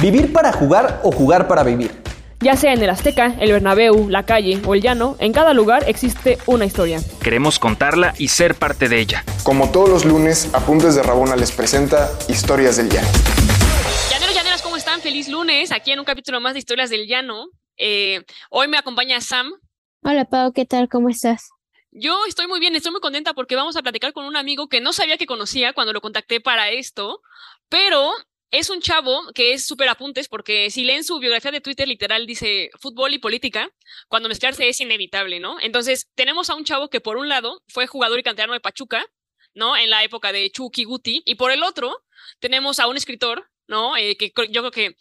Vivir para jugar o jugar para vivir. Ya sea en el Azteca, el Bernabéu, la calle o el llano, en cada lugar existe una historia. Queremos contarla y ser parte de ella. Como todos los lunes, Apuntes de Rabona les presenta Historias del Llano. Llaneros, llaneras, ¿cómo están? Feliz lunes, aquí en un capítulo más de Historias del Llano. Eh, hoy me acompaña Sam. Hola Pau, ¿qué tal? ¿Cómo estás? Yo estoy muy bien, estoy muy contenta porque vamos a platicar con un amigo que no sabía que conocía cuando lo contacté para esto, pero es un chavo que es súper apuntes porque si leen su biografía de Twitter literal dice fútbol y política, cuando mezclarse es inevitable, ¿no? Entonces tenemos a un chavo que por un lado fue jugador y canterano de Pachuca, ¿no? En la época de Chucky Guti, y por el otro tenemos a un escritor, ¿no? Eh, que yo creo que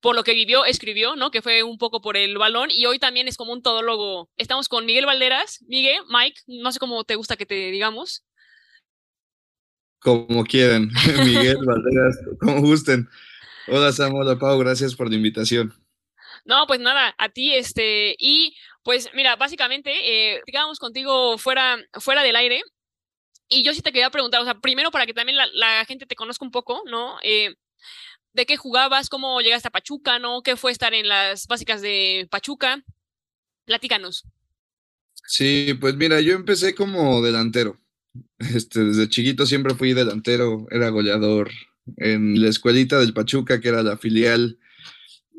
por lo que vivió, escribió, ¿no? Que fue un poco por el balón y hoy también es como un todólogo. Estamos con Miguel Valderas. Miguel, Mike, no sé cómo te gusta que te digamos. Como quieran, Miguel Valderas, como gusten. Hola Sam, hola Pau, gracias por la invitación. No, pues nada, a ti, este, y pues mira, básicamente, eh, digamos contigo fuera, fuera del aire, y yo sí te quería preguntar, o sea, primero para que también la, gente te conozca un poco, ¿no? Eh, ¿De qué jugabas? ¿Cómo llegaste a Pachuca, no? ¿Qué fue estar en las básicas de Pachuca? Platícanos. Sí, pues mira, yo empecé como delantero. Este, desde chiquito siempre fui delantero, era goleador en la escuelita del Pachuca, que era la filial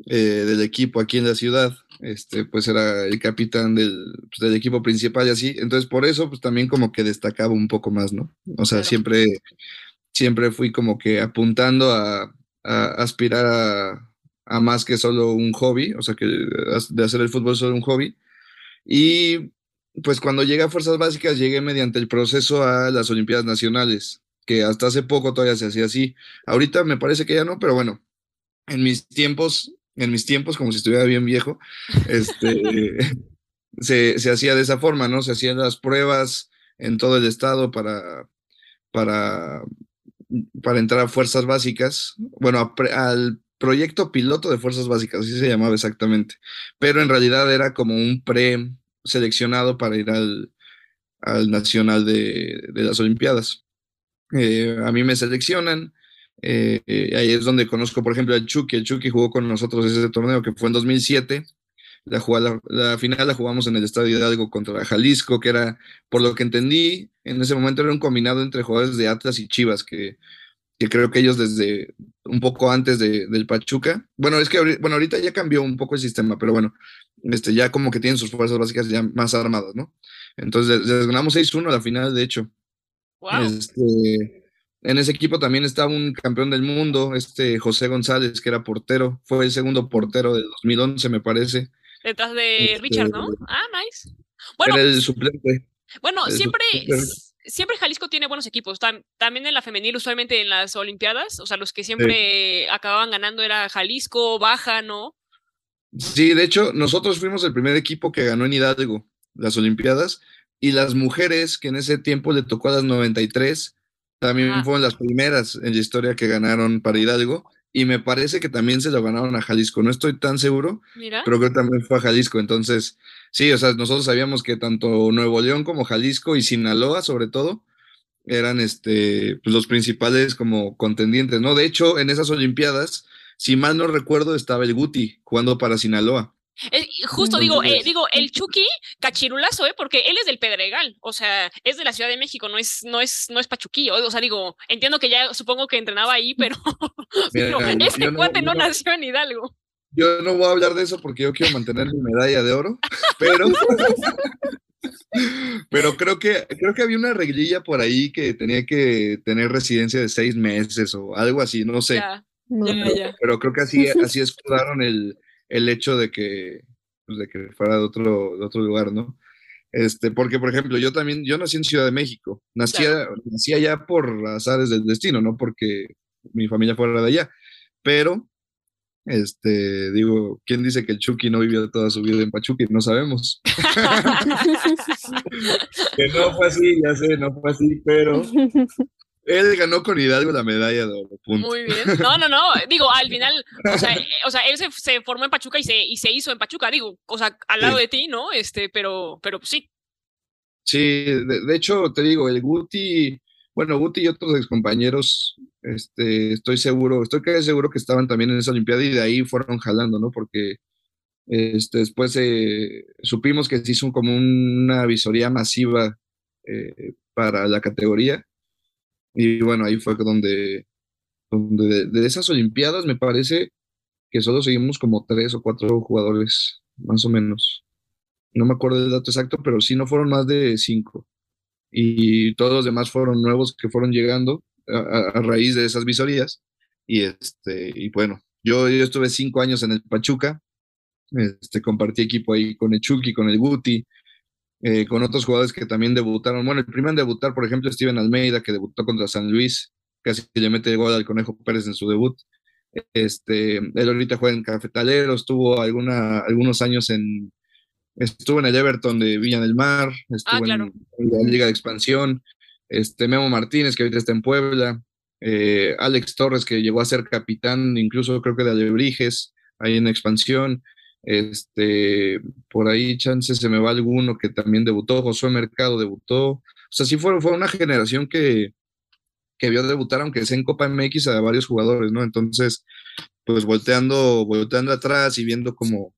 eh, del equipo aquí en la ciudad. Este, pues era el capitán del, pues, del, equipo principal y así. Entonces, por eso, pues también como que destacaba un poco más, ¿no? O sea, siempre, siempre fui como que apuntando a, a aspirar a, a, más que solo un hobby, o sea, que de hacer el fútbol solo un hobby. Y pues cuando llegué a Fuerzas Básicas llegué mediante el proceso a las Olimpiadas Nacionales, que hasta hace poco todavía se hacía así. Ahorita me parece que ya no, pero bueno, en mis tiempos, en mis tiempos, como si estuviera bien viejo, este, se, se, hacía de esa forma, ¿no? Se hacían las pruebas en todo el estado para, para, para entrar a Fuerzas Básicas, bueno, al proyecto piloto de Fuerzas Básicas, así se llamaba exactamente, pero en realidad era como un pre seleccionado para ir al, al Nacional de, de, las Olimpiadas. Eh, a mí me seleccionan, eh, ahí es donde conozco, por ejemplo, al Chucky. El Chucky jugó con nosotros ese torneo que fue en 2007. La, la, la, final la jugamos en el Estadio Hidalgo contra Jalisco, que era, por lo que entendí, en ese momento era un combinado entre jugadores de Atlas y Chivas, que, que creo que ellos desde un poco antes de, del Pachuca, bueno, es que bueno, ahorita ya cambió un poco el sistema, pero bueno, este, ya como que tienen sus fuerzas básicas ya más armadas, ¿no? Entonces les, ganamos 6-1 a la final, de hecho. Este, en ese equipo también estaba un campeón del mundo, este José González, que era portero, fue el segundo portero del 2011, me parece. Detrás de este, Richard, ¿no? Ah, nice. Bueno, era el suplente. Bueno, siempre, siempre Jalisco tiene buenos equipos. también en la femenil, usualmente en las Olimpiadas, o sea, los que siempre acababan ganando era Jalisco, Baja, ¿no? Sí, de hecho, nosotros fuimos el primer equipo que ganó en Hidalgo las Olimpiadas y las mujeres que en ese tiempo le tocó a las 93 también ah. fueron las primeras en la historia que ganaron para Hidalgo y me parece que también se lo ganaron a Jalisco. No estoy tan seguro, pero creo que también fue a Jalisco. Entonces, sí, o sea, nosotros sabíamos que tanto Nuevo León como Jalisco y Sinaloa, sobre todo, eran este, pues, los principales como contendientes, ¿no? De hecho, en esas Olimpiadas, si mal no recuerdo, estaba el Guti jugando para Sinaloa. Eh, justo digo, eh, digo, el Chucky cachirulazo, ¿eh? Porque él es del Pedregal, o sea, es de la Ciudad de México, no es, no es, no es pachuquillo. O sea, digo, entiendo que ya supongo que entrenaba ahí, pero, este cuate no, nació en Hidalgo. Yo no voy a hablar de eso porque yo quiero mantener mi medalla de oro, pero, pero creo que creo que había una reglilla por ahí que tenía que tener residencia de seis meses o algo así, no sé. pero, creo que así, así escudaron el el hecho de que, pues, de que fuera de otro, de otro lugar, ¿no? Este, porque, por ejemplo, yo también, yo nací en Ciudad de México, nací, nací allá por azares del destino, no porque mi familia fuera de allá, pero, este, digo, ¿quién dice que el Chucky no vivió toda su vida en Pachuca? No sabemos. que no fue así, ya sé, no fue así, pero él ganó con Hidalgo la medalla de oro. Muy bien. No, no, no. Digo, al final, o sea, o sea él se, se, formó en Pachuca y se, y se hizo en Pachuca, digo, o sea, al lado de ti, ¿no? Este, pero, pero pues, sí. Sí, de, hecho, te digo, el Guti, bueno, Guti y otros excompañeros, este, estoy seguro, estoy casi seguro que estaban también en esa Olimpiada y de ahí fueron jalando, ¿no? Porque este, después eh, supimos que se hizo como una visoría masiva eh, para la categoría. Y bueno, ahí fue donde, donde de, esas Olimpiadas me parece que solo seguimos como tres o cuatro jugadores, más o menos. No me acuerdo del dato exacto, pero sí no fueron más de cinco. Y todos los demás fueron nuevos que fueron llegando a, raíz de esas visorías. Y, este, y bueno, yo, yo estuve cinco años en el Pachuca, este, compartí equipo ahí con el Chucky, con el Guti, eh, con otros jugadores que también debutaron. Bueno, el primero en debutar, por ejemplo, Steven Almeida, que debutó contra San Luis, casi que le mete gol al Conejo Pérez en su debut. Este, él ahorita juega en Cafetalero, estuvo alguna, algunos años en, estuvo en el Everton de Villa del Mar, estuvo Ah, en, la Liga de Expansión, este, Memo Martínez, que ahorita está en Puebla, eh, Alex Torres, que llegó a ser capitán, incluso creo que de Alebrijes, ahí en Expansión, este, por ahí chance se me va alguno que también debutó, Josué Mercado debutó. O sea, sí fue, fue una generación que, que vio debutar, aunque sea en Copa MX, a varios jugadores, ¿no? Entonces, pues volteando, volteando atrás y viendo como,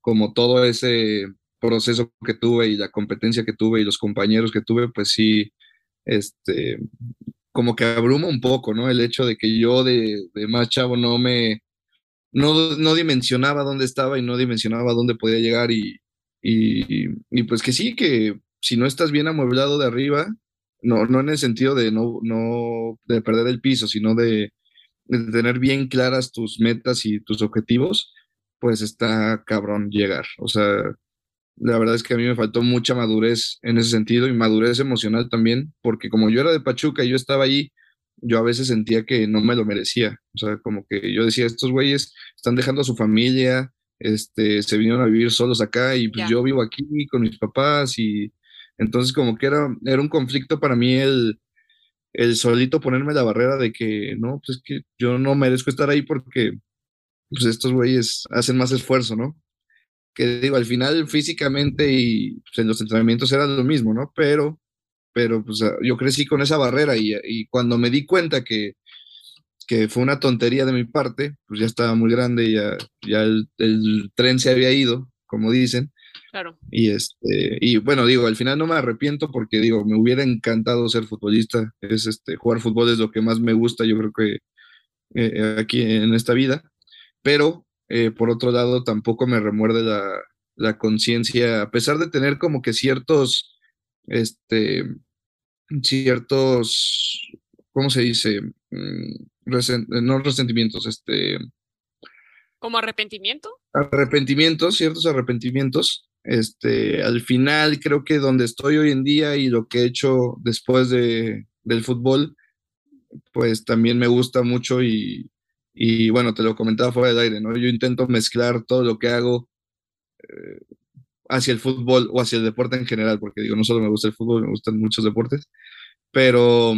como todo ese proceso que tuve y la competencia que tuve y los compañeros que tuve, pues sí, este, como que abruma un poco, ¿no? El hecho de que yo de, de más chavo no me, no, no dimensionaba dónde estaba y no dimensionaba dónde podía llegar y, y, pues que sí, que si no estás bien amueblado de arriba, no, no en el sentido de no, no de perder el piso, sino de, de tener bien claras tus metas y tus objetivos, pues está cabrón llegar. O sea, la verdad es que a mí me faltó mucha madurez en ese sentido y madurez emocional también, porque como yo era de Pachuca y yo estaba ahí yo a veces sentía que no me lo merecía. O sea, como que yo decía, estos güeyes están dejando a su familia, este, se vinieron a vivir solos acá y pues yo vivo aquí con mis papás y entonces como que era, era un conflicto para mí el, el solito ponerme la barrera de que no, pues que yo no merezco estar ahí porque pues estos güeyes hacen más esfuerzo, ¿no? Que digo, al final físicamente y pues, en los entrenamientos era lo mismo, ¿no? Pero pero pues ah, yo crecí con esa barrera y, cuando me di cuenta que, que, fue una tontería de mi parte, pues ya estaba muy grande, ya, ya el, tren se había ido, como dicen. Claro. Y, este, y bueno, digo, al final no me arrepiento porque digo, me hubiera encantado ser futbolista, es este, jugar fútbol es lo que más me gusta, yo creo que eh, aquí en esta vida, pero eh, por otro lado tampoco me remuerde la, la conciencia, a pesar de tener como que ciertos, este, ciertos, ¿cómo se dice? Mm, no resentimientos, este... ¿Como arrepentimiento? Arrepentimientos, ciertos arrepentimientos. Este, al final creo que donde estoy hoy en día y lo que he hecho después de, del fútbol, pues también me gusta mucho y, y bueno, te lo comentaba fuera del aire, ¿no? Yo intento mezclar todo lo que hago eh, hacia el fútbol o hacia el deporte en general, porque digo, no solo me gusta el fútbol, me gustan muchos deportes, pero,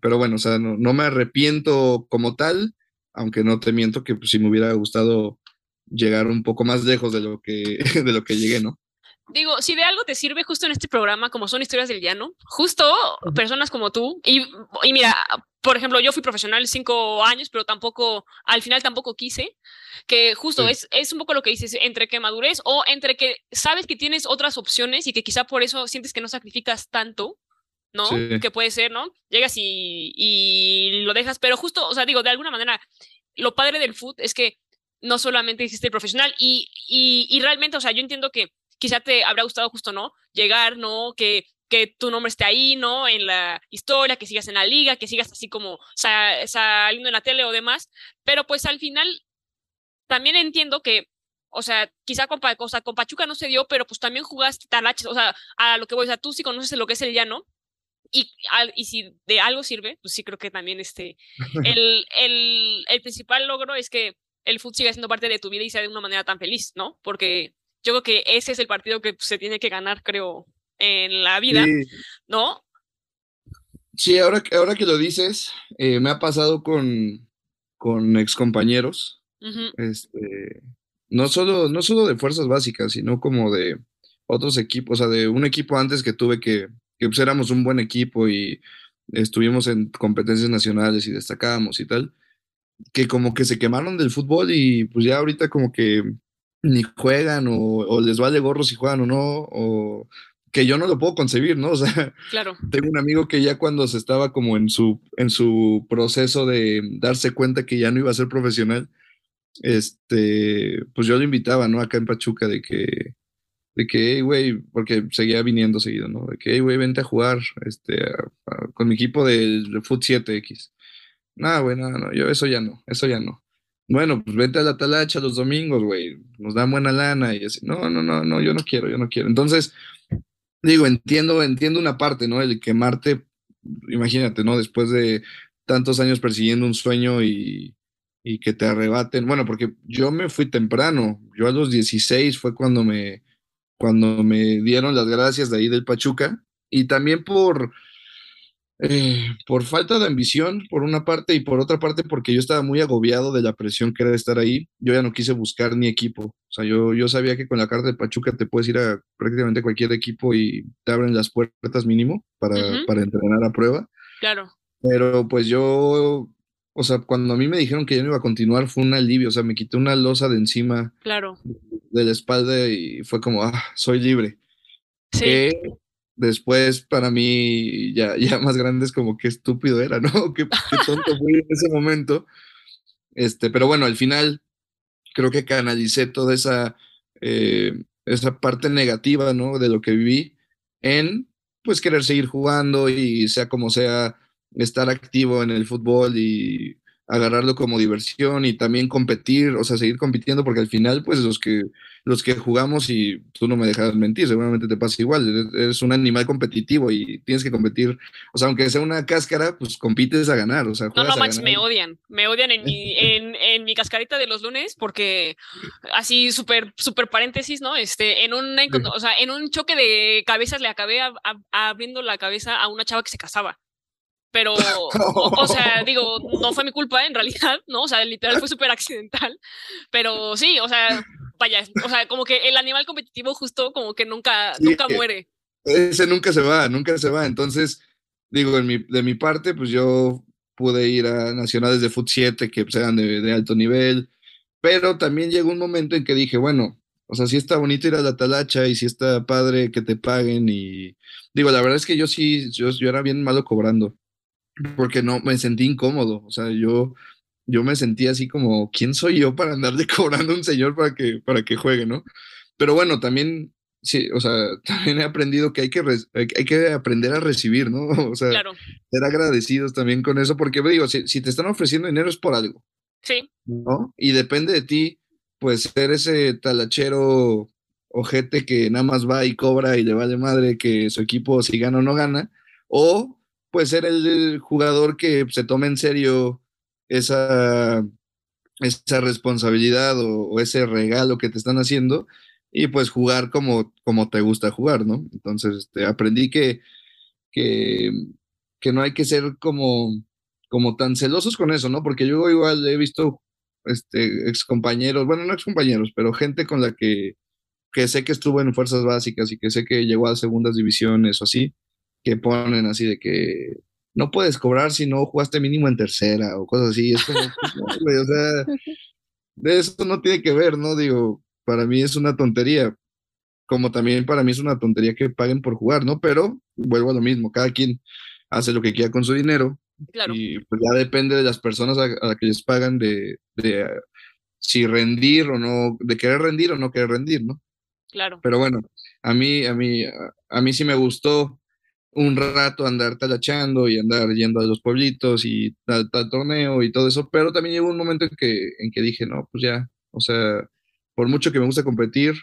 pero bueno, o sea, no, me arrepiento como tal, aunque no te miento que pues, si me hubiera gustado llegar un poco más lejos de lo que, de lo que llegué, ¿no? Digo, si de algo te sirve justo en este programa, como son historias del llano, justo personas como tú, y, y mira, por ejemplo, yo fui profesional cinco años, pero tampoco, al final tampoco quise, que justo es, es un poco lo que dices, entre que madurez o entre que sabes que tienes otras opciones y que quizá por eso sientes que no sacrificas tanto, ¿no? Que puede ser, ¿no? Llegas y, y lo dejas, pero justo, o sea, digo, de alguna manera, lo padre del foot es que no solamente hiciste profesional y, y, y realmente, o sea, yo entiendo que quizá te habrá gustado justo, ¿no? Llegar, ¿no? Que que tu nombre esté ahí, ¿no? En la historia, que sigas en la liga, que sigas así como saliendo en la tele o demás, pero pues al final también entiendo que, o sea, quizá con, con Pachuca no se dio, pero pues también jugaste talaches, o sea, a lo que voy, o sea, tú sí conoces lo que es el llano, y, y si de algo sirve, pues sí creo que también este, el, el, el principal logro es que el fútbol siga siendo parte de tu vida y sea de una manera tan feliz, ¿no? Porque yo creo que ese es el partido que se tiene que ganar, creo, en la vida, ¿no? Sí, ahora, ahora que lo dices, eh, me ha pasado con, con excompañeros, este, no, solo, no solo de fuerzas básicas, sino como de otros equipos, o sea, de un equipo antes que tuve que, que pues éramos un buen equipo y, estuvimos en competencias nacionales y destacábamos y tal, que como que se quemaron del fútbol y pues ya ahorita como que ni juegan o, o les vale gorro si juegan o no, o que yo no lo puedo concebir, ¿no? O sea, Claro. tengo un amigo que ya cuando se estaba como en su, en su proceso de darse cuenta que ya no iba a ser profesional, este, pues yo lo invitaba, ¿no? Acá en Pachuca de que, de que, hey, güey, porque seguía viniendo seguido, ¿no? De que, hey, güey, vente a jugar, este, a- a- con mi equipo del de Foot 7X. No, güey, no, no, yo eso ya no, eso ya no. Bueno, pues vente a la talacha los domingos, güey, nos dan buena lana y así. No, no, no, no, yo no quiero, yo no quiero. Entonces, digo, entiendo, entiendo una parte, ¿no? El quemarte, imagínate, ¿no? Después de tantos años persiguiendo un sueño y, y que te arrebaten. Bueno, porque yo me fui temprano. Yo a los 16 fue cuando me, cuando me dieron las gracias de ahí del Pachuca. Y también por, eh, por falta de ambición, por una parte, y por otra parte, porque yo estaba muy agobiado de la presión que era estar ahí. Yo ya no quise buscar ni equipo. O sea, yo, yo sabía que con la carta de Pachuca te puedes ir a prácticamente cualquier equipo y te abren las puertas mínimo para, para entrenar a prueba. Claro. Pero pues yo, o sea, cuando a mí me dijeron que ya no iba a continuar, fue un alivio. O sea, me quité una losa de encima Claro. de la espalda y fue como, ah, soy libre. Sí. Que después para mí, ya, ya más grande, es como qué estúpido era, ¿no? Qué, qué tonto fui en ese momento. Este, pero bueno, al final creo que canalicé toda esa, eh, esa parte negativa, ¿no? De lo que viví en, pues, querer seguir jugando y sea como sea, estar activo en el fútbol y agarrarlo como diversión y también competir, o sea, seguir compitiendo, porque al final, pues, los que, los que jugamos, y tú no me dejas mentir, seguramente te pasa igual, eres, un animal competitivo y tienes que competir, o sea, aunque sea una cáscara, pues compites a ganar, o sea, No, no, Max, me odian. Me odian en mi, en, en mi cascarita de los lunes porque así súper, súper paréntesis, ¿no? Este, en un, o sea, en un choque de cabezas le acabé a- a- abriendo la cabeza a una chava que se casaba. Pero, o, o sea, digo, no fue mi culpa en realidad, ¿no? O sea, literal fue súper accidental. Pero sí, o sea, vaya, o sea, como que el animal competitivo justo como que nunca, Sí, nunca eh, muere. Ese nunca se va, nunca se va. Entonces, digo, en mi, de mi parte, pues yo pude ir a nacionales de Foot 7 que pues, eran de, de alto nivel, pero también llegó un momento en que dije, bueno, o sea, sí está bonito ir a la talacha y sí está padre que te paguen y digo, la verdad es que yo sí, yo, yo era bien malo cobrando, porque no, me sentí incómodo, o sea, yo, yo me sentía así como, ¿quién soy yo para andarle cobrando a un señor para que, para que juegue, no? Pero bueno, también sí, o sea, también he aprendido que hay que, hay, hay que aprender a recibir, ¿no? O sea, Claro, ser agradecidos también con eso, porque digo, si, si te están ofreciendo dinero es por algo, sí, ¿no? Y depende de ti, pues ser ese talachero ojete que nada más va y cobra y le vale madre que su equipo si gana o no gana, o pues ser el jugador que se tome en serio esa, esa responsabilidad o, ese regalo que te están haciendo y pues jugar como, como te gusta jugar, ¿no? Entonces, este, aprendí que, que, que no hay que ser como, como tan celosos con eso, ¿no? Porque yo igual he visto este, ex compañeros, bueno, no ex compañeros, pero gente con la que, que sé que estuvo en fuerzas básicas y que sé que llegó a segundas divisiones o así, que ponen así de que no puedes cobrar si no jugaste mínimo en tercera o cosas así. Es como, pues, o sea, de eso no tiene que ver, ¿no? Digo, para mí es una tontería, como también para mí es una tontería que paguen por jugar, ¿no? Pero vuelvo a lo mismo, cada quien hace lo que quiera con su dinero claro. y pues ya depende de las personas a, a las que les pagan de, de si rendir o no, de querer rendir o no querer rendir, ¿no? Claro. Pero bueno, a mí, a mí, a, a mí sí me gustó un rato andar talachando y andar yendo a los pueblitos y tal, tal torneo y todo eso, pero también llegó un momento en que, en que dije, no, pues ya, o sea, por mucho que me gusta competir,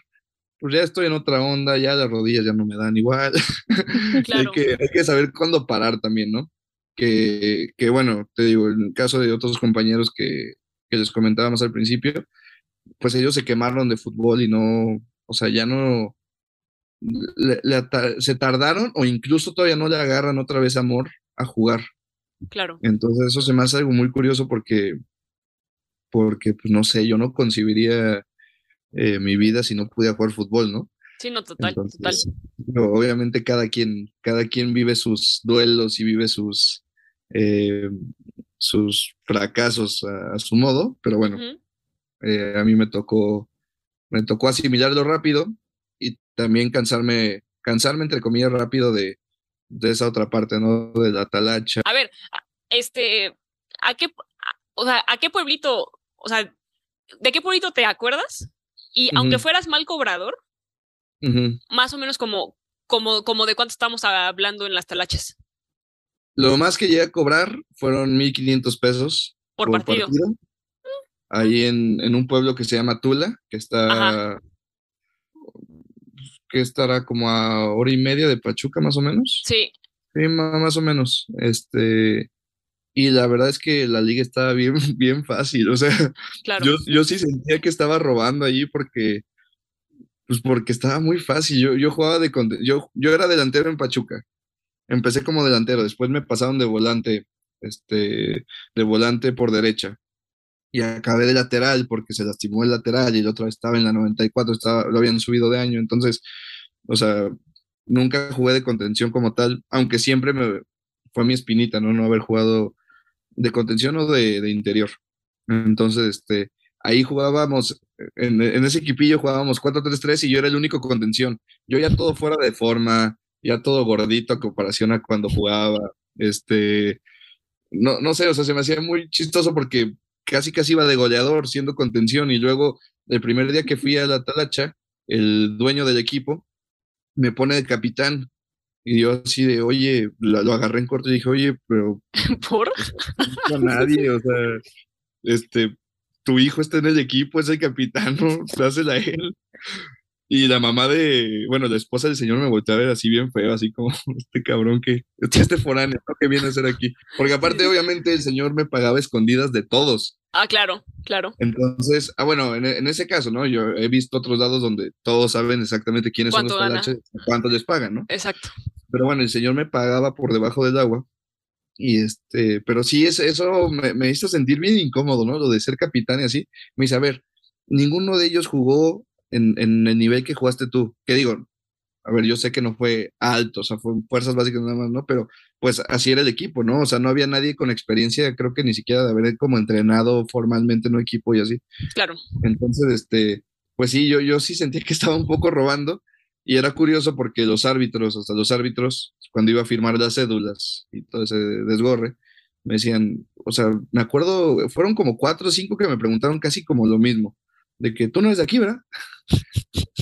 pues ya estoy en otra onda, ya las rodillas ya no me dan igual. Claro. hay, que, hay que saber cuándo parar también, ¿no? Que, que bueno, te digo, en el caso de otros compañeros que, que les comentábamos al principio, pues ellos se quemaron de fútbol y no, o sea, ya no, le- le ata- se tardaron o incluso todavía no le agarran otra vez amor a jugar. Claro. Entonces eso se me hace algo muy curioso porque, porque pues no sé, yo no concibiría eh, mi vida si no pudiera jugar fútbol, ¿no? Sí, no, total, Entonces, total. obviamente cada quien, cada quien vive sus duelos y vive sus, eh, sus fracasos a, a su modo, pero bueno, eh, a mí me tocó, me tocó asimilarlo rápido y también cansarme, cansarme entre comillas rápido de, de esa otra parte, ¿no? De la talacha. A ver, este, ¿a qué, o sea, a qué pueblito, o sea, de qué pueblito te acuerdas? Y aunque fueras mal cobrador, más o menos como, como, como de cuánto estamos hablando en las talachas Lo más que llegué a cobrar fueron 1.500 pesos por, partido. Ahí en, en un pueblo que se llama Tula, que está, que estará como a hora y media de Pachuca, más o menos. Sí, Sí, más o menos. Este, y la verdad es que la liga estaba bien, bien fácil. O sea, claro. yo, yo sí sentía que estaba robando ahí porque, pues porque estaba muy fácil. Yo, yo jugaba de, yo, yo era delantero en Pachuca. Empecé como delantero, después me pasaron de volante, este, de volante por derecha. Y acabé de lateral porque se lastimó el lateral y el otro estaba en la 94, estaba, lo habían subido de año. Entonces, o sea, nunca jugué de contención como tal, aunque siempre me fue mi espinita, ¿no? No haber jugado de contención o de, de interior. Entonces, este, ahí jugábamos, en, en ese equipillo jugábamos 4-3-3 y yo era el único contención. Yo ya todo fuera de forma, ya todo gordito a comparación a cuando jugaba. Este, no, no sé, o sea, se me hacía muy chistoso porque casi casi iba de goleador siendo contención y luego el primer día que fui a la talacha, el dueño del equipo me pone de capitán y yo así de, oye, lo, lo agarré en corto y dije, oye, pero ¿Por? no nadie, o sea, este, tu hijo está en el equipo, es el capitán, ¿no? Dásela a él. Y la mamá de, bueno, la esposa del señor me volteó a ver así bien feo, así como este cabrón que, este, foráneo, ¿no? que viene a hacer aquí. Porque aparte, obviamente, el señor me pagaba escondidas de todos. Ah, claro, claro. Entonces, ah, bueno, en, en ese caso, ¿no? Yo he visto otros lados donde todos saben exactamente quiénes son los talaches, cuánto les pagan, ¿no? Exacto. Pero bueno, el señor me pagaba por debajo del agua. Y este, pero sí, es, eso me, me hizo sentir bien incómodo, ¿no? Lo de ser capitán y así. Me dice, a ver, ninguno de ellos jugó en, en el nivel que jugaste tú. Que digo, a ver, yo sé que no fue alto, o sea, fue fuerzas básicas nada más, ¿no? Pero pues así era el equipo, ¿no? O sea, no había nadie con experiencia, creo que ni siquiera de haber como entrenado formalmente en un equipo y así. Claro. Entonces, este, pues sí, yo, yo sí sentía que estaba un poco robando y era curioso porque los árbitros, hasta los árbitros, cuando iba a firmar las cédulas y todo ese desgorre, me decían, o sea, me acuerdo, fueron como cuatro o cinco que me preguntaron casi como lo mismo, de que tú no eres de aquí, ¿verdad?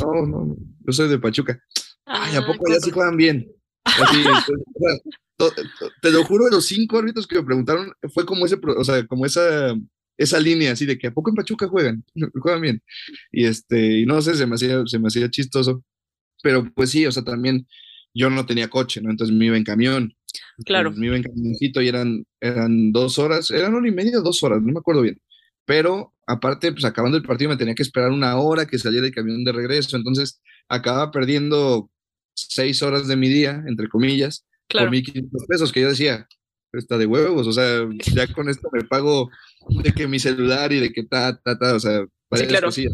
no, no, yo soy de Pachuca. Ay, ¿a Ah, poco ya sí juegan bien? Así, entonces, to- te lo juro, los cinco árbitros que me preguntaron fue como ese, o sea, como esa, esa línea así de que a poco en Pachuca juegan, juegan bien. Y este, y no sé, se me hacía, se me hacía chistoso. Pero pues sí, o sea, también yo no tenía coche, ¿no? Entonces me iba en camión. Claro. Entonces, me iba en camioncito y eran, eran dos horas, eran una y media dos horas, no me acuerdo bien. Pero aparte, pues acabando el partido me tenía que esperar una hora que saliera el camión de regreso. Entonces acababa perdiendo seis horas de mi día, entre comillas, Claro. por 1.500 pesos, que yo decía, está de huevos, o sea, ya con esto me pago de que mi celular y de que ta, ta, ta, o sea, varias claro. cosillas.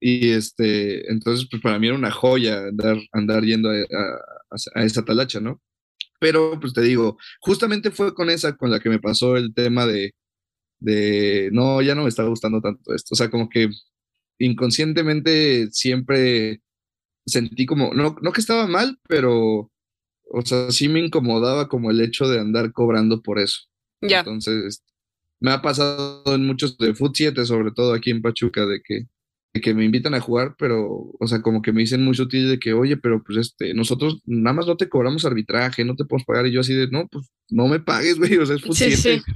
Y este, entonces, pues para mí era una joya andar, andar yendo a, a- a esa talacha, ¿no? Pero, pues te digo, justamente fue con esa con la que me pasó el tema de, de, no, ya no me está gustando tanto esto. O sea, como que inconscientemente siempre sentí como, no, no que estaba mal, pero, o sea, sí me incomodaba como el hecho de andar cobrando por eso. Ya. Entonces, me ha pasado en muchos de Foot 7, sobre todo aquí en Pachuca, de que, de que me invitan a jugar, pero, o sea, como que me dicen muy sutil de que, oye, pero pues este, nosotros nada más no te cobramos arbitraje, no te podemos pagar. Y yo así de, no, pues no me pagues, güey, o sea, es Foot Sí, 7. sí.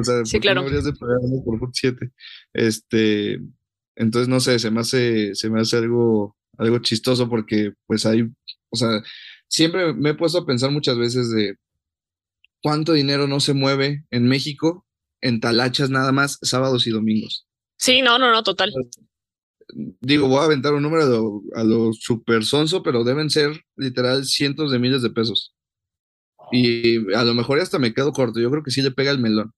O sea, Sí, ¿por qué claro. me habrías de pagarme por Foot 7? Este, entonces, no sé, se me hace, se me hace algo, algo chistoso porque, pues hay, o sea, siempre me he puesto a pensar muchas veces de cuánto dinero no se mueve en México en talachas nada más sábados y domingos. Sí, no, no, no, total. Digo, voy a aventar un número a lo, a lo super sonso, pero deben ser literal cientos de miles de pesos. Y a lo mejor hasta me quedo corto, yo creo que sí le pega el melón.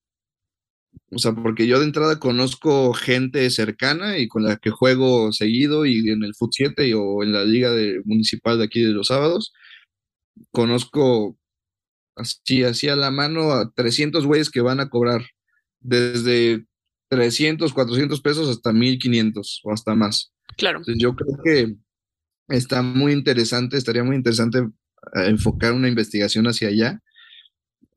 O sea, porque yo de entrada conozco gente cercana y con la que juego seguido y en el Foot 7 o en la liga de, municipal de aquí de los sábados. Conozco así, así a la mano a 300 güeyes que van a cobrar desde 300, 400 pesos hasta 1500 o hasta más. Claro. Entonces yo creo que está muy interesante, estaría muy interesante eh, enfocar una investigación hacia allá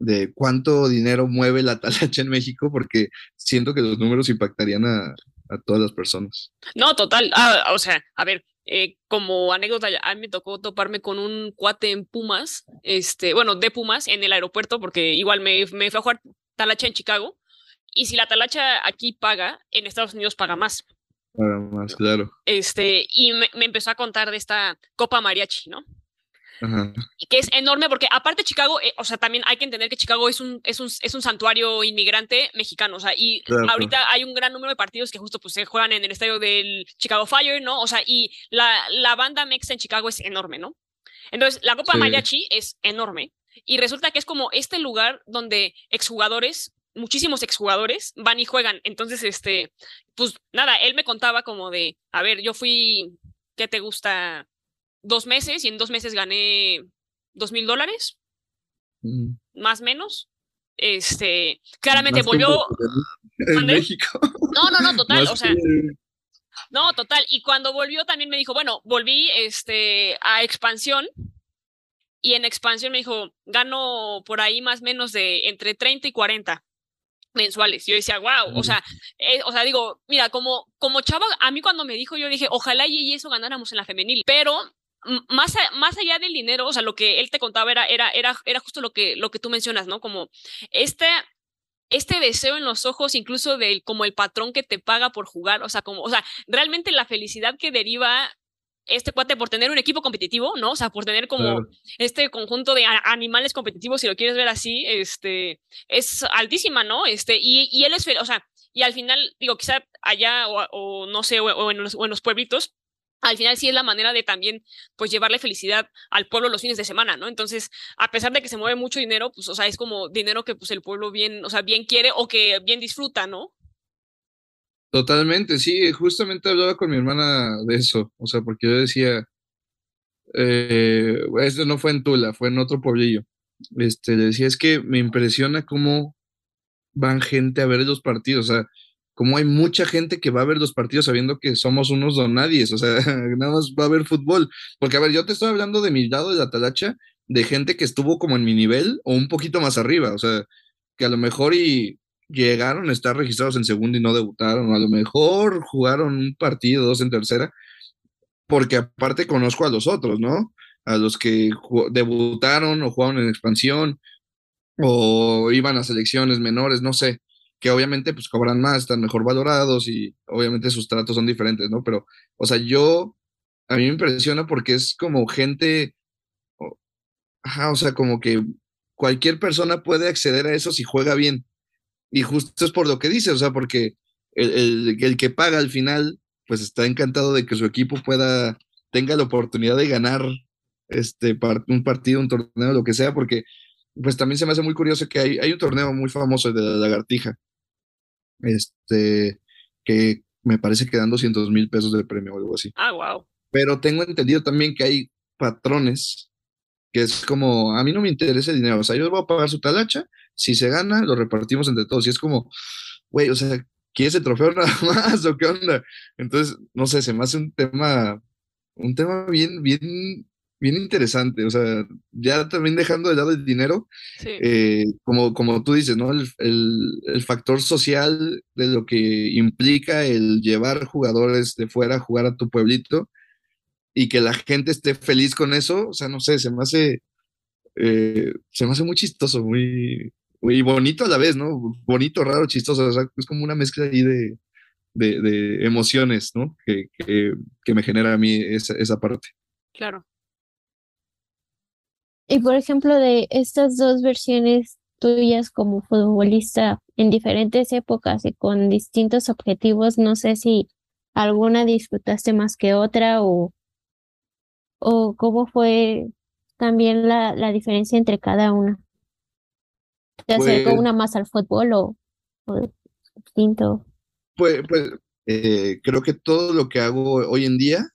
de cuánto dinero mueve la talacha en México, porque siento que los números impactarían a, a todas las personas. No, total. Ah, o sea, a ver, eh, como anécdota, a mí me tocó toparme con un cuate en Pumas, este, bueno, de Pumas, en el aeropuerto, porque igual me, me fui a jugar talacha en Chicago. Y si la talacha aquí paga, en Estados Unidos paga más. Paga más, claro. Este, y me, me empezó a contar de esta Copa Mariachi, ¿no? Y que es enorme porque aparte Chicago, eh, o sea, también hay que entender que Chicago es un, es un, es un santuario inmigrante mexicano, o sea, y Claro. ahorita hay un gran número de partidos que justo pues se juegan en el estadio del Chicago Fire, ¿no? O sea, y la, la banda mexa en Chicago es enorme, ¿no? Entonces, la Copa Sí. Mariachi es enorme y resulta que es como este lugar donde exjugadores, muchísimos exjugadores van y juegan. Entonces, este, pues nada, él me contaba como de, a ver, yo fui, ¿qué te gusta? Dos meses y en dos meses gané dos mil dólares, Mm. más o menos. Este, claramente Más volvió. En. México. No, no, no, total. Más O sea, que- no, total. Y cuando volvió también me dijo, bueno, volví este, a expansión. Y en expansión me dijo, gano por ahí más o menos de entre 30 y 40 mensuales. Yo decía, wow, o sea, eh, o sea, digo, mira, como, como chava, a mí cuando me dijo, yo dije, ojalá y eso ganáramos en la femenil, pero más, a- más allá del dinero, o sea, lo que él te contaba era, era, era, era justo lo que, lo que tú mencionas, ¿no? Como este, este deseo en los ojos, incluso del, como el patrón que te paga por jugar, o sea, como, o sea, realmente la felicidad que deriva este cuate por tener un equipo competitivo, ¿no? O sea, por tener como Claro. este conjunto de animales competitivos, si lo quieres ver así, este, es altísima, ¿no? Este, y, y él es, o sea, y al final, digo, quizá allá o, o no sé, o, o en los, o en los pueblitos, al final sí es la manera de también, pues, llevarle felicidad al pueblo los fines de semana, ¿no? Entonces, a pesar de que se mueve mucho dinero, pues, o sea, es como dinero que, pues, el pueblo bien, o sea, bien quiere o que bien disfruta, ¿no? Totalmente, sí, justamente hablaba con mi hermana de eso, o sea, porque yo decía, eh, esto no fue en Tula, fue en otro pueblillo, este, le decía, es que me impresiona cómo van gente a ver los partidos, o sea, cómo hay mucha gente que va a ver los partidos sabiendo que somos unos donadies, o sea, nada más va a ver fútbol, porque a ver, yo te estoy hablando de mi lado de la talacha, de gente que estuvo como en mi nivel o un poquito más arriba, o sea, que a lo mejor y llegaron a estar registrados en segunda y no debutaron, a lo mejor jugaron un partido, dos en tercera, porque aparte conozco a los otros, ¿no? A los que debutaron o jugaron en expansión o iban a selecciones menores, no sé, que obviamente pues cobran más, están mejor valorados y obviamente sus tratos son diferentes, ¿no? Pero, o sea, yo, a mí me impresiona porque es como gente, o- ajá, o sea, como que cualquier persona puede acceder a eso si juega bien. Y justo es por lo que dice, o sea, porque el, el- el que paga al final, pues está encantado de que su equipo pueda, tenga la oportunidad de ganar este un partido, un torneo, lo que sea, porque pues también se me hace muy curioso que hay, hay un torneo muy famoso de la lagartija, este, que me parece que dan 200 mil pesos de premio o algo así. Ah, wow. Pero tengo entendido también que hay patrones que es como, a mí no me interesa el dinero, o sea, yo voy a pagar su talacha, si se gana, lo repartimos entre todos. Y es como, güey, o sea, ¿quieres el trofeo nada más o qué onda? Entonces, no sé, se me hace un tema, un tema bien, bien, bien interesante. O sea, ya también dejando de lado el dinero, Sí. eh, como, como tú dices, ¿no? El, el, el factor social de lo que implica el llevar jugadores de fuera a jugar a tu pueblito y que la gente esté feliz con eso, o sea, no sé, se me hace, eh, se me hace muy chistoso, muy, muy bonito a la vez, ¿no? Bonito, raro, chistoso, o sea, es como una mezcla ahí de, de, de emociones, ¿no? Que, que, que me genera a mí esa, esa parte. Claro. Y por ejemplo, de estas dos versiones tuyas como futbolista en diferentes épocas y con distintos objetivos, no sé si alguna disfrutaste más que otra o, o cómo fue también la, la diferencia entre cada una. ¿Te acercó Pues- una más al fútbol o, o distinto? Pues, pues eh, creo que todo lo que hago hoy en día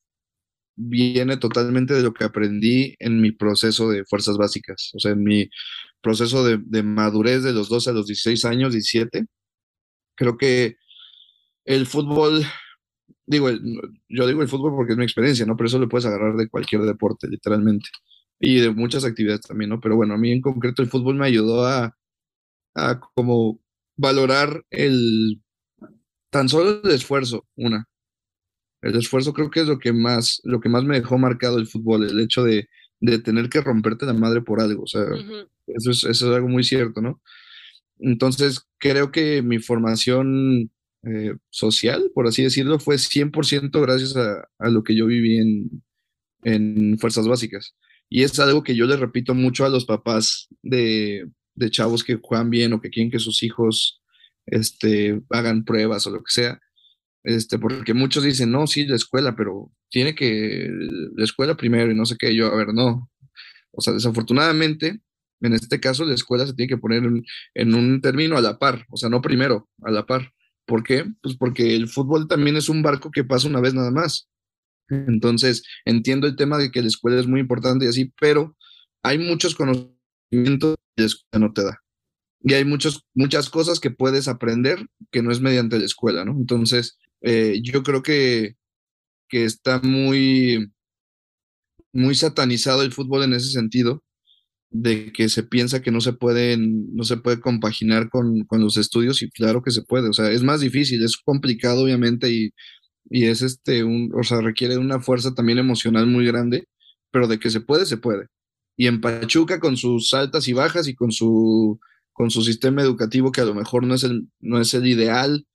viene totalmente de lo que aprendí en mi proceso de fuerzas básicas, o sea, en mi proceso de, madurez de los 12 a los 16 años, 17. Creo que el fútbol, digo, yo digo el fútbol porque es mi experiencia, ¿no? Pero eso lo puedes agarrar de cualquier deporte, literalmente, y de muchas actividades también, ¿no? Pero bueno, a mí en concreto el fútbol me ayudó a, a como valorar el, tan solo el esfuerzo, una, el esfuerzo creo que es lo que más, lo que más me dejó marcado el fútbol, el hecho de, de tener que romperte la madre por algo. O sea, eso, es, eso es algo muy cierto, ¿no? Entonces, creo que mi formación eh, social, por así decirlo, fue 100% gracias a, a, lo que yo viví en, en Fuerzas Básicas. Y es algo que yo le repito mucho a los papás de, de chavos que juegan bien o que quieren que sus hijos este, hagan pruebas o lo que sea este, porque muchos dicen, no, sí, la escuela, pero tiene que la escuela primero y no sé qué, yo, a ver, no. O sea, desafortunadamente, en este caso, la escuela se tiene que poner en, un término a la par, o sea, no primero, a la par. ¿Por qué? Pues porque el fútbol también es un barco que pasa una vez nada más. Entonces, entiendo el tema de que la escuela es muy importante y así, pero hay muchos conocimientos que la escuela no te da. Y hay muchos, muchas cosas que puedes aprender que no es mediante la escuela, ¿no? Entonces, eh, yo creo que, que está muy, muy satanizado el fútbol en ese sentido, de que se piensa que no se puede, no se puede compaginar con, con, los estudios y claro que se puede, o sea, es más difícil, es complicado obviamente y, y es este, un, o sea, requiere una fuerza también emocional muy grande, pero de que se puede, se puede. Y en Pachuca con sus altas y bajas y con su, con su sistema educativo que a lo mejor no es el, no es el ideal,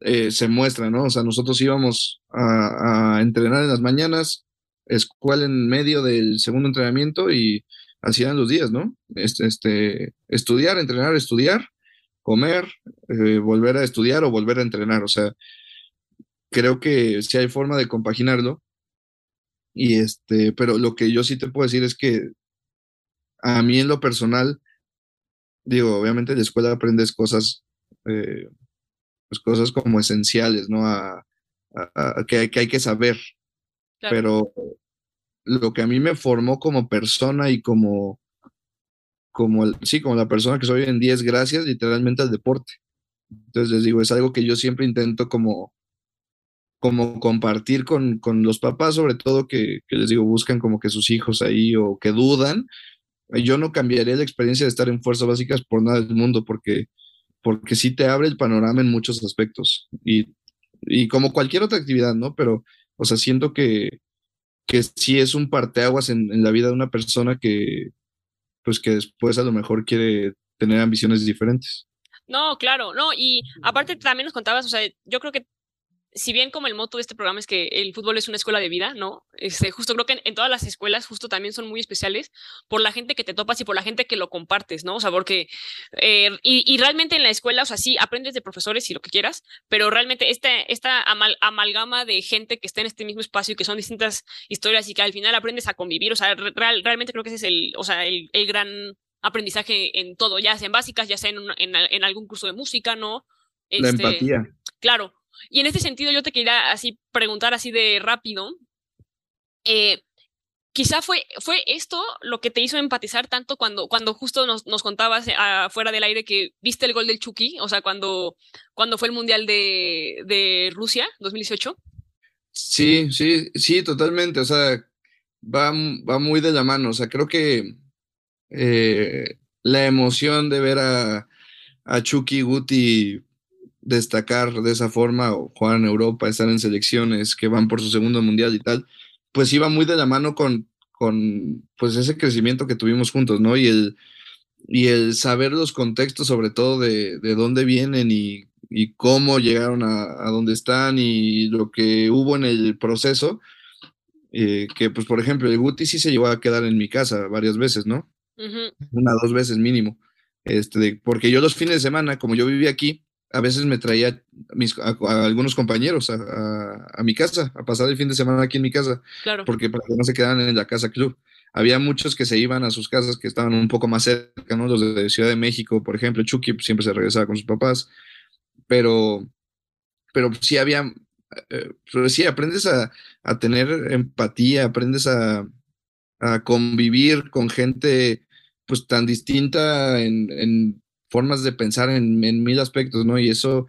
eh, se muestra, ¿no? O sea, nosotros íbamos a, entrenar en las mañanas, escuela en medio del segundo entrenamiento y hacían los días, ¿no? Este, este, estudiar, entrenar, estudiar, comer, eh, volver a estudiar o volver a entrenar. O sea, creo que sí hay forma de compaginarlo. Y este, pero lo que yo sí te puedo decir es que a mí en lo personal, digo, obviamente en la escuela aprendes cosas eh, pues, cosas como esenciales, ¿no? A, que, hay, que, hay que saber. Pero lo que a mí me formó como persona y como, como, sí, como la persona que soy hoy en día es gracias literalmente al deporte. Entonces les digo, es algo que yo siempre intento como, como compartir con, con los papás, sobre todo que, que, les digo, buscan como que sus hijos ahí o que dudan. Yo no cambiaría la experiencia de estar en fuerzas básicas por nada del mundo, porque porque sí te abre el panorama en muchos aspectos. Y, y como cualquier otra actividad, ¿no? Pero, o sea, siento que, que sí es un parteaguas en, en la vida de una persona que, pues que después a lo mejor quiere tener ambiciones diferentes. No, claro, no, y aparte también nos contabas, o sea, yo creo que si bien como el moto de este programa es que el fútbol es una escuela de vida, ¿no? Este, justo creo que en, todas las escuelas justo también son muy especiales por la gente que te topas y por la gente que lo compartes, ¿no? O sea, porque, eh, y, y, realmente en la escuela, o sea, sí, aprendes de profesores y lo que quieras, pero realmente esta amal, amalgama de gente que está en este mismo espacio y que son distintas historias y que al final aprendes a convivir, o sea, real, realmente creo que ese es el, o sea, el, el gran aprendizaje en todo, ya sea en básicas, ya sea en, en, en algún curso de música, ¿no? Este, la empatía. Claro, y en este sentido yo te quería así preguntar así de rápido, eh, quizá fue, fue esto lo que te hizo empatizar tanto cuando, cuando justo nos, nos contabas afuera del aire que viste el gol del Chucky, o sea, cuando, cuando fue el Mundial de, de Rusia 2018. Sí, sí, sí, totalmente, o sea, va, va muy de la mano, o sea, creo que eh, la emoción de ver a, a Chucky Guti destacar de esa forma o jugar en Europa, estar en selecciones que van por su segundo mundial y tal, pues iba muy de la mano con, con pues ese crecimiento que tuvimos juntos, ¿no? Y el, y el saber los contextos sobre todo de, de dónde vienen y, y cómo llegaron a, a, donde están y lo que hubo en el proceso, eh, que pues por ejemplo el Guti sí se llevó a quedar en mi casa varias veces, ¿no? Uh -huh. Una, dos veces mínimo. Este, porque yo los fines de semana, como yo vivía aquí, a veces me traía a, mis, a, a algunos compañeros a, a, mi casa, a pasar el fin de semana aquí en mi casa, claro. porque para que no se quedaran en la casa club. Había muchos que se iban a sus casas que estaban un poco más cerca, ¿no? Los de Ciudad de México, por ejemplo, Chucky siempre se regresaba con sus papás. pero, pero sí había, eh, pero sí aprendes a, a tener empatía, aprendes a, a, convivir con gente pues tan distinta en, en formas de pensar en, en, mil aspectos, ¿no? Y eso,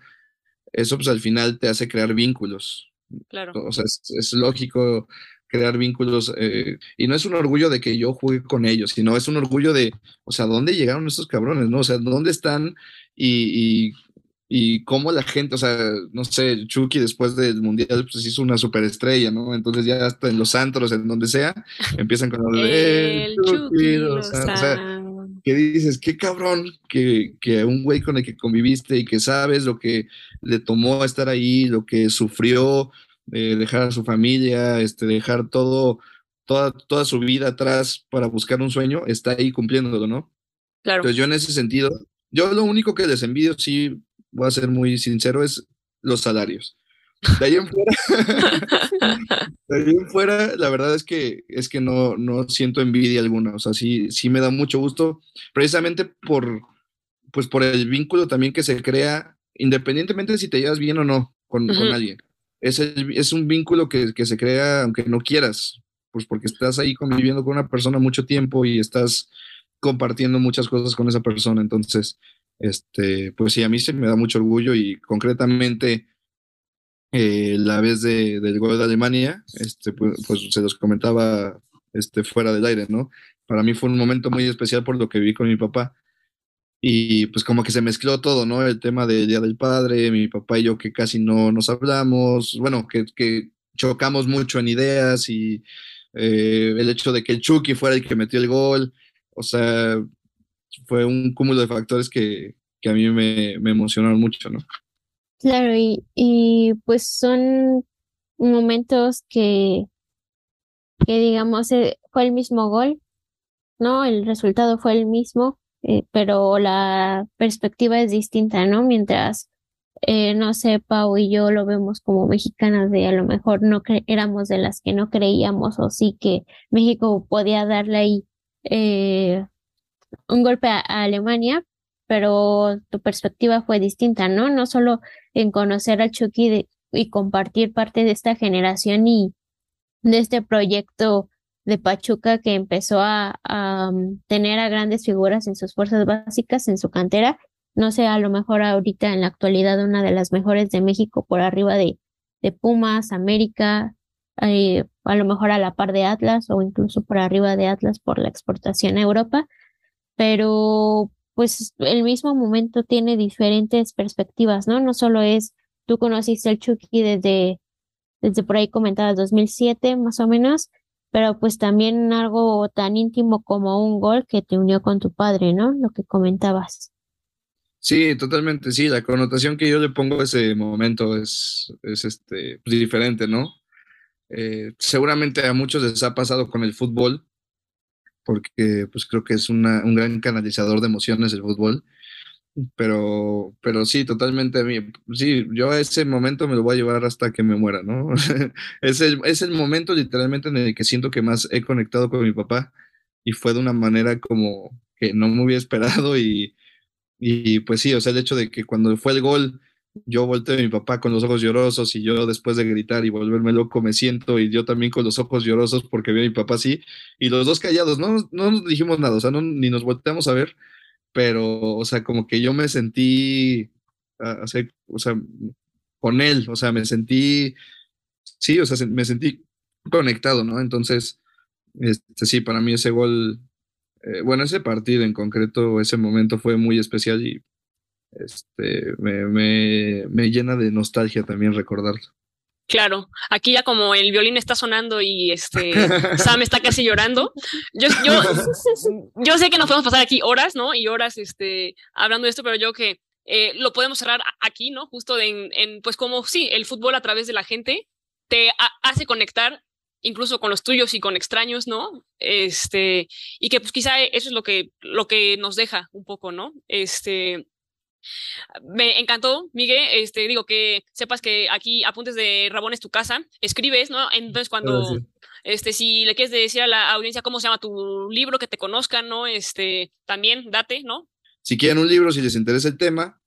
eso pues al final te hace crear vínculos. Claro. O sea, es, es lógico crear vínculos eh, y no es un orgullo de que yo juegue con ellos, sino es un orgullo de, o sea, ¿dónde llegaron estos cabrones? ¿No? O sea, ¿dónde están y, y y cómo la gente, o sea, no sé, Chucky después del mundial pues hizo una superestrella, ¿no? Entonces ya hasta en los antros, en donde sea, empiezan con el, el Chucky, o sea, o sea, que dices, qué cabrón que, que un güey con el que conviviste y que sabes lo que le tomó estar ahí, lo que sufrió, eh, dejar a su familia, este, dejar todo, toda, toda su vida atrás para buscar un sueño, está ahí cumpliéndolo, ¿no? Claro. Entonces yo en ese sentido, yo lo único que les envidio, sí, voy a ser muy sincero, es los salarios. De ahí en fuera, de ahí en fuera la verdad es que, es que no, no siento envidia alguna. O sea, sí, sí me da mucho gusto, precisamente por, pues por el vínculo también que se crea, independientemente de si te llevas bien o no con, uh -huh. con alguien. Es, el, es un vínculo que, que se crea aunque no quieras, pues porque estás ahí conviviendo con una persona mucho tiempo y estás compartiendo muchas cosas con esa persona. Entonces, este, pues sí, a mí se me da mucho orgullo y concretamente eh, la vez de, del gol de Alemania, este, pues, se los comentaba este, fuera del aire, ¿no? Para mí fue un momento muy especial por lo que vi con mi papá y pues como que se mezcló todo, ¿no? El tema del Día del Padre, mi papá y yo que casi no nos hablamos, bueno, que, que chocamos mucho en ideas y eh, el hecho de que el Chucky fuera el que metió el gol, o sea, fue un cúmulo de factores que, que a mí me, me, emocionaron mucho, ¿no? Claro, y, y pues son momentos que, que digamos, eh, fue el mismo gol, ¿no? El resultado fue el mismo, eh, pero la perspectiva es distinta, ¿no? Mientras, eh, no sé, Pau y yo lo vemos como mexicanas de a lo mejor no éramos de las que no creíamos o sí que México podía darle ahí eh, un golpe a, Alemania, pero tu perspectiva fue distinta, ¿no? No solo en conocer al Chucky y compartir parte de esta generación y de este proyecto de Pachuca que empezó a, um, tener a grandes figuras en sus fuerzas básicas, en su cantera. No sé, a lo mejor ahorita en la actualidad una de las mejores de México por arriba de, de Pumas, América, eh, a lo mejor a la par de Atlas o incluso por arriba de Atlas por la exportación a Europa pero pues el mismo momento tiene diferentes perspectivas, ¿no? No solo es, tú conociste al Chucky desde, desde por ahí comentabas 2007 más o menos, pero pues también algo tan íntimo como un gol que te unió con tu padre, ¿no? Lo que comentabas. Sí, totalmente, sí, la connotación que yo le pongo a ese momento es, es este, diferente, ¿no? Eh, seguramente a muchos les ha pasado con el fútbol, porque pues creo que es una, un gran canalizador de emociones el fútbol. Pero, pero sí, totalmente a mí. Sí, yo ese momento me lo voy a llevar hasta que me muera, ¿no? es, el, es el momento literalmente en el que siento que más he conectado con mi papá y fue de una manera como que no me hubiera esperado y, y pues sí, o sea, el hecho de que cuando fue el gol, yo volteé a mi papá con los ojos llorosos y yo después de gritar y volverme loco me siento y yo también con los ojos llorosos porque vi a mi papá así y los dos callados, no, no nos dijimos nada, o sea, ni nos volteamos a ver, pero, o sea, como que yo me sentí, uh, o sea, con él, o sea, me sentí, sí, o sea, me sentí conectado, ¿no? Entonces, este, sí, para mí ese gol, eh, bueno, ese partido en concreto, ese momento fue muy especial y este, me, me, me, llena de nostalgia también recordarlo. Claro, aquí ya como el violín está sonando y este Sam está casi llorando. Yo, yo, yo sé que nos podemos pasar aquí horas, ¿no? Y horas este, hablando de esto, pero yo que eh, lo podemos cerrar aquí, ¿no? Justo en, en, pues como sí, el fútbol a través de la gente te hace conectar incluso con los tuyos y con extraños, ¿no? Este, y que pues quizá eso es lo que, lo que nos deja un poco, ¿no? Este, me encantó, Miguel. Este, digo que sepas que aquí Apuntes de Rabón es tu casa. Escribes, ¿no? Entonces, cuando, este, si le quieres decir a la audiencia cómo se llama tu libro, que te conozcan, ¿no? Este, también date, ¿no? Si quieren un libro, si les interesa el tema,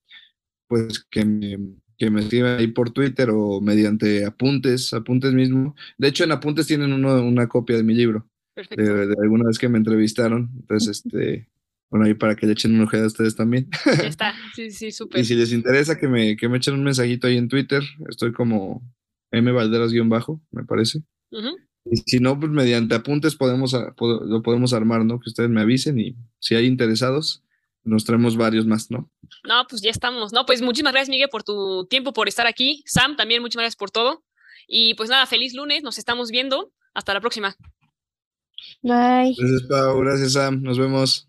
pues que me, que me escriban ahí por Twitter o mediante apuntes, apuntes mismo. De hecho, en apuntes tienen uno, una copia de mi libro, de, de alguna vez que me entrevistaron. Entonces, este, bueno, ahí para que le echen una ojeda a ustedes también. Ya está. Sí, sí, súper. Y si les interesa que me, que me echen un mensajito ahí en Twitter, estoy como M Valderas-bajo, me parece. Y si no, pues mediante apuntes podemos, lo podemos armar, ¿no? Que ustedes me avisen y si hay interesados, nos traemos varios más, ¿no? No, pues ya estamos. No, pues muchísimas gracias, Miguel, por tu tiempo, por estar aquí. Sam, también muchas gracias por todo. Y pues nada, feliz lunes, nos estamos viendo. Hasta la próxima. Bye. Gracias, Pau. Gracias, Sam. Nos vemos.